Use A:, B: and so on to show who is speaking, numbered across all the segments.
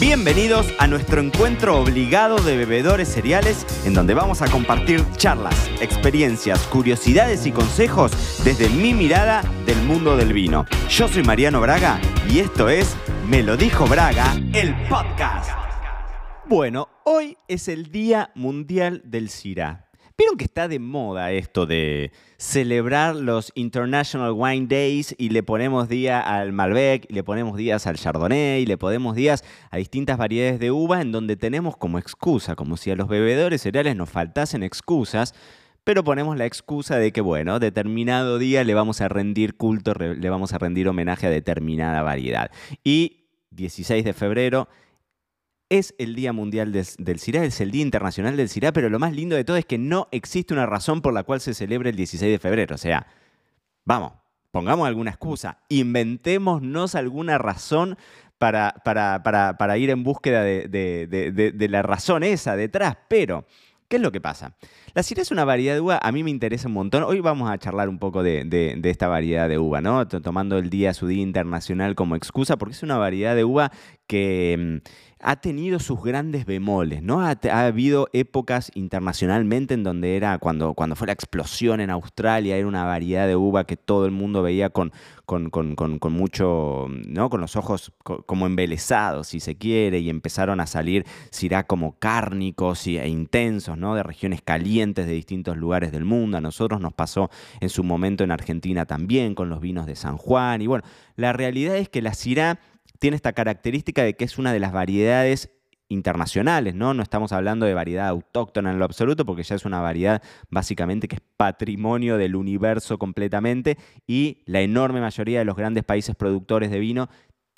A: Bienvenidos a nuestro encuentro obligado de bebedores cereales, en donde vamos a compartir charlas, experiencias, curiosidades y consejos desde mi mirada del mundo del vino. Yo soy Mariano Braga y esto es Me lo dijo Braga, el podcast. Bueno, hoy es el Día Mundial del Syrah. Vieron que está de moda esto de celebrar los International Wine Days y le ponemos día al Malbec, y le ponemos días al Chardonnay, y le ponemos días a distintas variedades de uva en donde tenemos como excusa, como si a los bebedores cereales nos faltasen excusas, pero ponemos la excusa de que, bueno, determinado día le vamos a rendir culto, le vamos a rendir homenaje a determinada variedad. Y 16 de febrero es el Día Mundial del CIRA, es el Día Internacional del CIRA, pero lo más lindo de todo es que no existe una razón por la cual se celebre el 16 de febrero. O sea, vamos, pongamos alguna excusa, inventémonos alguna razón para, para, para, ir en búsqueda de, de la razón esa detrás, pero ¿Qué es lo que pasa? La Syrah es una variedad de uva, a mí me interesa un montón. Hoy vamos a charlar un poco de, esta variedad de uva, ¿no? Tomando el día, su día internacional como excusa, porque es una variedad de uva que mm, ha tenido sus grandes bemoles, ¿no? Ha, habido épocas internacionalmente en donde era, cuando, cuando fue la explosión en Australia, era una variedad de uva que todo el mundo veía con, con, mucho, ¿no? Con los ojos como embelesados, si se quiere, y empezaron a salir Syrah como cárnicos e intensos, ¿no? De regiones calientes de distintos lugares del mundo. A nosotros nos pasó en su momento en Argentina también, con los vinos de San Juan. Y bueno, la realidad es que la Syrah tiene esta característica de que es una de las variedades internacionales, ¿no? No estamos hablando de variedad autóctona en lo absoluto, porque ya es una variedad básicamente que es patrimonio del universo completamente y la enorme mayoría de los grandes países productores de vino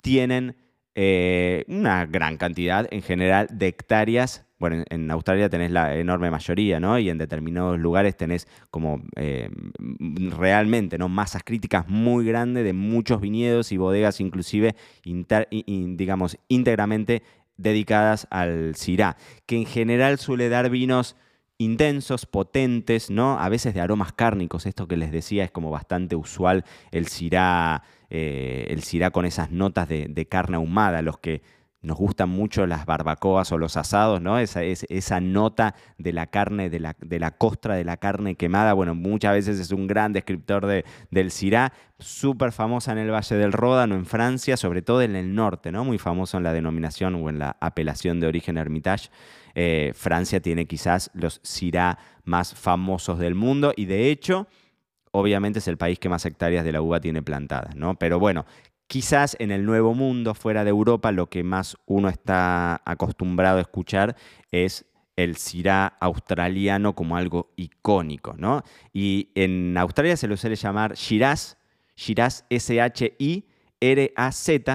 A: tienen eh, una gran cantidad en general de hectáreas bueno, en Australia tenés la enorme mayoría, ¿no? Y en determinados lugares tenés como eh, realmente, ¿no? Masas críticas muy grandes de muchos viñedos y bodegas inclusive, digamos, íntegramente dedicadas al Syrah, que en general suele dar vinos intensos, potentes, ¿no? A veces de aromas cárnicos, esto que les decía es como bastante usual el Syrah, eh, el Syrah con esas notas de, carne ahumada, los que nos gustan mucho las barbacoas o los asados, ¿no? Esa, esa nota de la carne, de la, de la, costra de la carne quemada, bueno, muchas veces es un gran descriptor de, del Syrah, súper famosa en el Valle del Ródano, en Francia, sobre todo en el norte, ¿no? Muy famoso en la denominación o en la apelación de origen Hermitage. Eh, Francia tiene quizás los Syrah más famosos del mundo y de hecho obviamente es el país que más hectáreas de la uva tiene plantadas, ¿no? Pero bueno, Quizás en el nuevo mundo, fuera de Europa, lo que más uno está acostumbrado a escuchar es el Syrah australiano como algo icónico, ¿no? Y en Australia se lo suele llamar Shiraz, Shiraz S-H-I-R-A-Z,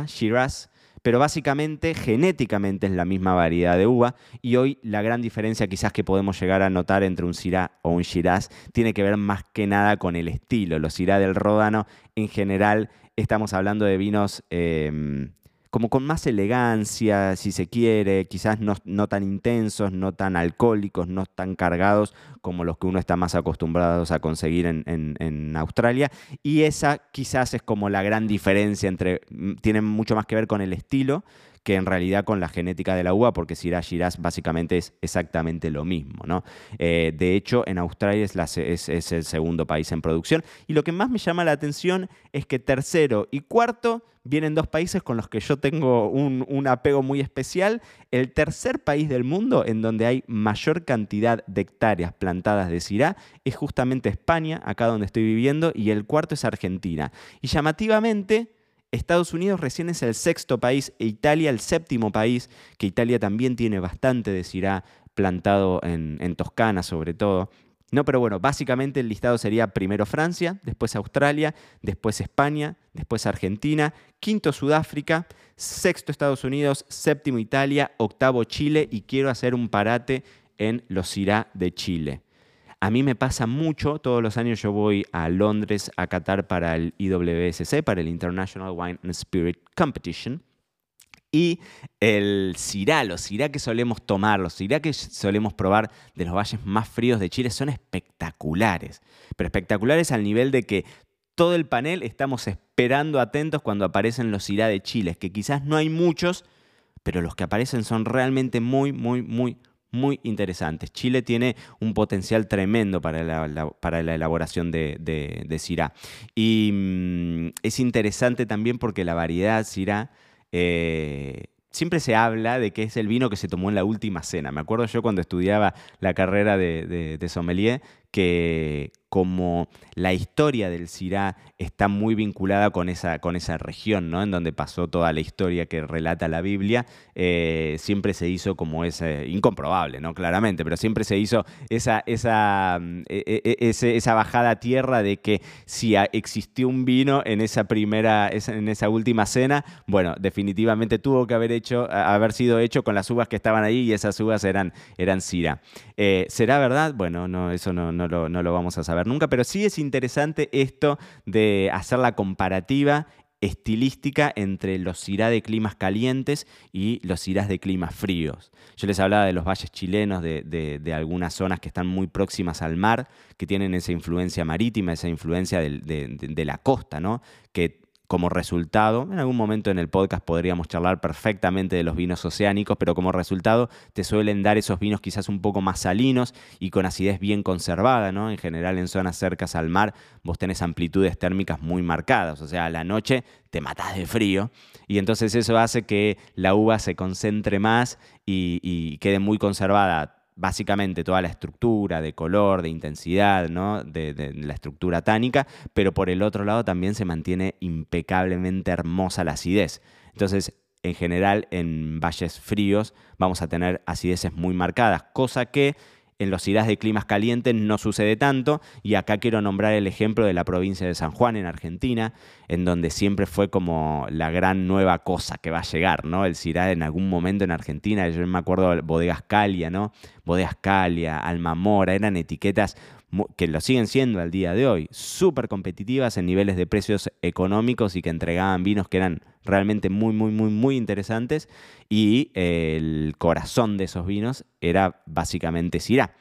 A: Shiraz, pero básicamente genéticamente es la misma variedad de uva y hoy la gran diferencia quizás que podemos llegar a notar entre un Syrah o un Shiraz tiene que ver más que nada con el estilo. Los Syrah del Ródano en general estamos hablando de vinos em, como con más elegancia, si se quiere, quizás no, tan intensos, no tan alcohólicos, no tan cargados como los que uno está más acostumbrado a conseguir en, en, Australia. Y esa quizás es como la gran diferencia entre, mm, tiene mucho más que ver con el estilo que en realidad con la genética de la uva, porque Syrah Shiraz básicamente es exactamente lo mismo. ¿no? Eh, de hecho, en Australia es, es, el segundo país en producción. Y lo que más me llama la atención es que tercero y cuarto vienen dos países con los que yo tengo un, un, apego muy especial. El tercer país del mundo en donde hay mayor cantidad de hectáreas plantadas de Syrah es justamente España, acá donde estoy viviendo, y el cuarto es Argentina. Y llamativamente, Estados Unidos recién es el sexto país e Italia el séptimo país, que Italia también tiene bastante de Syrah plantado en, Toscana sobre todo. No, pero bueno, básicamente el listado sería primero Francia, después Australia, después España, después Argentina, quinto Sudáfrica, sexto Estados Unidos, séptimo Italia, octavo Chile y quiero hacer un parate en los Syrah de Chile. A mí me pasa mucho, todos los años yo voy a Londres a Qatar para el IWSC, para el International Wine and Spirit Competition. Y el Syrah, los Syrah que solemos tomar, los Syrah que solemos probar de los valles más fríos de Chile son espectaculares. Pero espectaculares al nivel de que todo el panel estamos esperando atentos cuando aparecen los Syrah de Chile, que quizás no hay muchos, pero los que aparecen son realmente muy, muy, muy, muy interesantes. Chile tiene un potencial tremendo para la, para la elaboración de, de, Syrah. Y mm, es interesante también porque la variedad Syrah eh, siempre se habla de que es el vino que se tomó en la última cena. Me acuerdo yo cuando estudiaba la carrera de, de sommelier que como la historia del Syrah está muy vinculada con esa, con esa región, ¿no? En donde pasó toda la historia que relata la Biblia, eh, siempre se hizo como ese, incomprobable, ¿no? Claramente, pero siempre se hizo esa, esa, mm, e, e, e, esa bajada a tierra de que si existió un vino en esa primera, en esa última cena, bueno, definitivamente tuvo que haber hecho, haber sido hecho con las uvas que estaban ahí y esas uvas eran, eran Syrah. Eh, ¿Será verdad? Bueno, no, eso no, no, lo, no lo vamos a saber nunca, pero sí es interesante esto de hacer la comparativa estilística entre los cirá de climas calientes y los cirás de climas fríos. Yo les hablaba de los valles chilenos, de, algunas zonas que están muy próximas al mar, que tienen esa influencia marítima, esa influencia de, de la costa, ¿no? que como resultado, en algún momento en el podcast podríamos charlar perfectamente de los vinos oceánicos, pero como resultado te suelen dar esos vinos quizás un poco más salinos y con acidez bien conservada, ¿no? En general en zonas cercas al mar vos tenés amplitudes térmicas muy marcadas, o sea, a la noche te matás de frío y entonces eso hace que la uva se concentre más y, y quede muy conservada básicamente toda la estructura de color, de intensidad, ¿no? de, la estructura tánica, pero por el otro lado también se mantiene impecablemente hermosa la acidez. Entonces, en general, en valles fríos vamos a tener acideces muy marcadas, cosa que en los irás de climas calientes no sucede tanto, y acá quiero nombrar el ejemplo de la provincia de San Juan en Argentina, en donde siempre fue como la gran nueva cosa que va a llegar, ¿no? El Syrah en algún momento en Argentina, yo me acuerdo de Bodegas Calia, ¿no? Bodegas Calia, Almamora, eran etiquetas que lo siguen siendo al día de hoy, súper competitivas en niveles de precios económicos y que entregaban vinos que eran realmente muy, muy, muy, muy interesantes. Y el corazón de esos vinos era básicamente Syrah.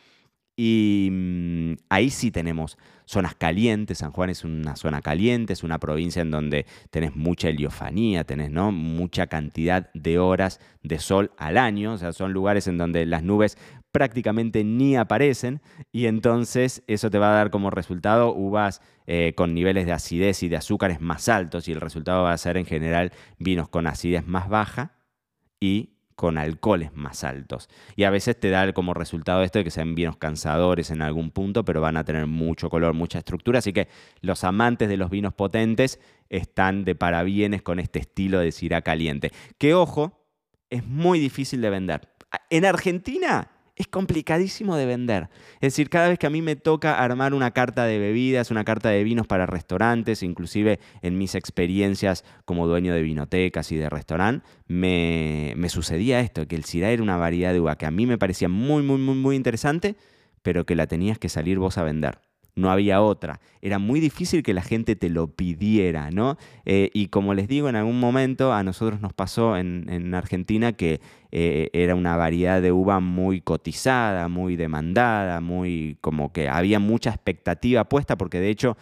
A: Y mm, ahí sí tenemos zonas calientes. San Juan es una zona caliente, es una provincia en donde tenés mucha heliofanía, tenés ¿no? mucha cantidad de horas de sol al año. O sea, son lugares en donde las nubes prácticamente ni aparecen y entonces eso te va a dar como resultado uvas eh, con niveles de acidez y de azúcares más altos y el resultado va a ser en general vinos con acidez más baja y con alcoholes más altos. Y a veces te da como resultado esto de que sean vinos cansadores en algún punto, pero van a tener mucho color, mucha estructura. Así que los amantes de los vinos potentes están de parabienes con este estilo de Syrah caliente. Que ojo, es muy difícil de vender. En Argentina es complicadísimo de vender. Es decir, cada vez que a mí me toca armar una carta de bebidas, una carta de vinos para restaurantes, inclusive en mis experiencias como dueño de vinotecas y de restaurante, me, me sucedía esto, que el Syrah era una variedad de uva que a mí me parecía muy, muy, muy, muy interesante, pero que la tenías que salir vos a vender no había otra. Era muy difícil que la gente te lo pidiera, ¿no? Eh, y como les digo, en algún momento a nosotros nos pasó en, Argentina que eh, era una variedad de uva muy cotizada, muy demandada, muy como que había mucha expectativa puesta, porque de hecho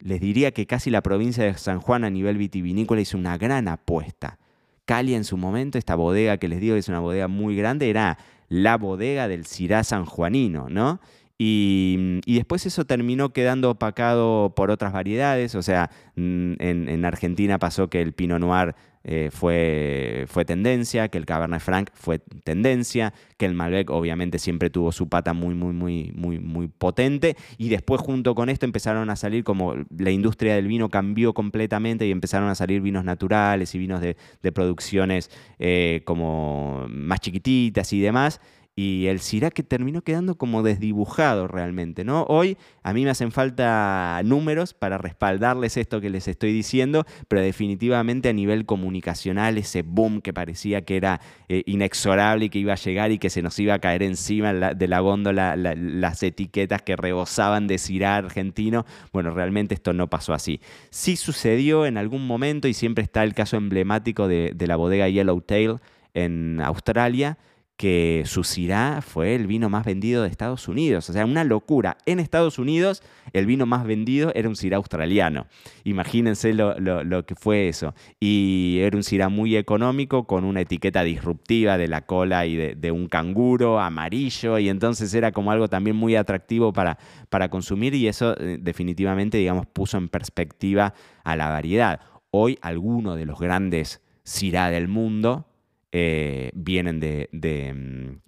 A: les diría que casi la provincia de San Juan a nivel vitivinícola hizo una gran apuesta. Cali en su momento, esta bodega que les digo que es una bodega muy grande, era la bodega del Cirá sanjuanino, ¿no? Y, después eso terminó quedando opacado por otras variedades, o sea, mm, en, Argentina pasó que el Pinot Noir eh, fue, tendencia, que el Cabernet Franc fue tendencia, que el Malbec obviamente siempre tuvo su pata muy, muy, muy, muy, muy potente, y después junto con esto empezaron a salir como la industria del vino cambió completamente y empezaron a salir vinos naturales y vinos de, producciones eh, como más chiquititas y demás y el Syrah que terminó quedando como desdibujado realmente, ¿no? Hoy a mí me hacen falta números para respaldarles esto que les estoy diciendo, pero definitivamente a nivel comunicacional ese boom que parecía que era eh, inexorable y que iba a llegar y que se nos iba a caer encima de la góndola las etiquetas que rebosaban de Syrah argentino, bueno, realmente esto no pasó así. Sí sucedió en algún momento y siempre está el caso emblemático de, de la bodega Yellowtail en Australia, que su Syrah fue el vino más vendido de Estados Unidos. O sea, una locura. En Estados Unidos, el vino más vendido era un Syrah australiano. Imagínense lo, que fue eso. Y era un Syrah muy económico, con una etiqueta disruptiva de la cola y de, un canguro amarillo. Y entonces era como algo también muy atractivo para, para consumir. Y eso eh, definitivamente, digamos, puso en perspectiva a la variedad. Hoy, algunos de los grandes Syrah del mundo eh, vienen mm,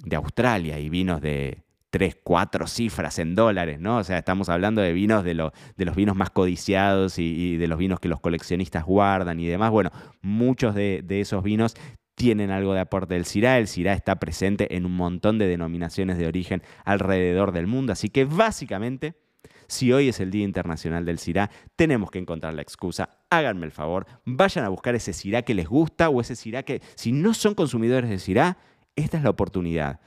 A: de, Australia y vinos de 3, 4 cifras en dólares, ¿no? O sea, estamos hablando de vinos de, de los vinos más codiciados y, de los vinos que los coleccionistas guardan y demás. Bueno, muchos de, esos vinos tienen algo de aporte del Syrah. El Syrah está presente en un montón de denominaciones de origen alrededor del mundo. Así que básicamente si hoy es el Día Internacional del Syrah, tenemos que encontrar la excusa. Háganme el favor, vayan a buscar ese Syrah que les gusta o ese Syrah que, si no son consumidores de Syrah, esta es la oportunidad.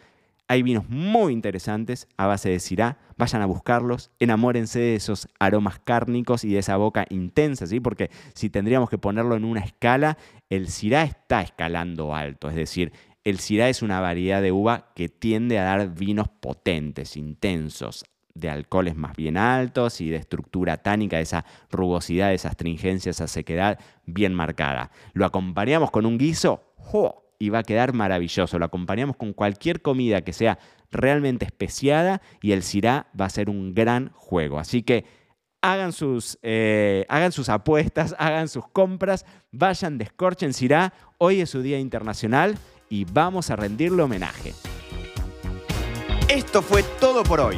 A: Hay vinos muy interesantes a base de Syrah, vayan a buscarlos, enamórense de esos aromas cárnicos y de esa boca intensa, ¿sí? Porque si tendríamos que ponerlo en una escala, el Syrah está escalando alto, es decir, el Syrah es una variedad de uva que tiende a dar vinos potentes, intensos, de alcoholes más bien altos y de estructura tánica, esa rugosidad, esa astringencia, esa sequedad bien marcada. Lo acompañamos con un guiso y va a quedar maravilloso. Lo acompañamos con cualquier comida que sea realmente especiada y el Syrah va a ser un gran juego. Así que hagan sus, eh, hagan sus apuestas, hagan sus compras, vayan, descorchen Syrah. Hoy es su Día Internacional y vamos a rendirle homenaje. Esto fue todo por hoy.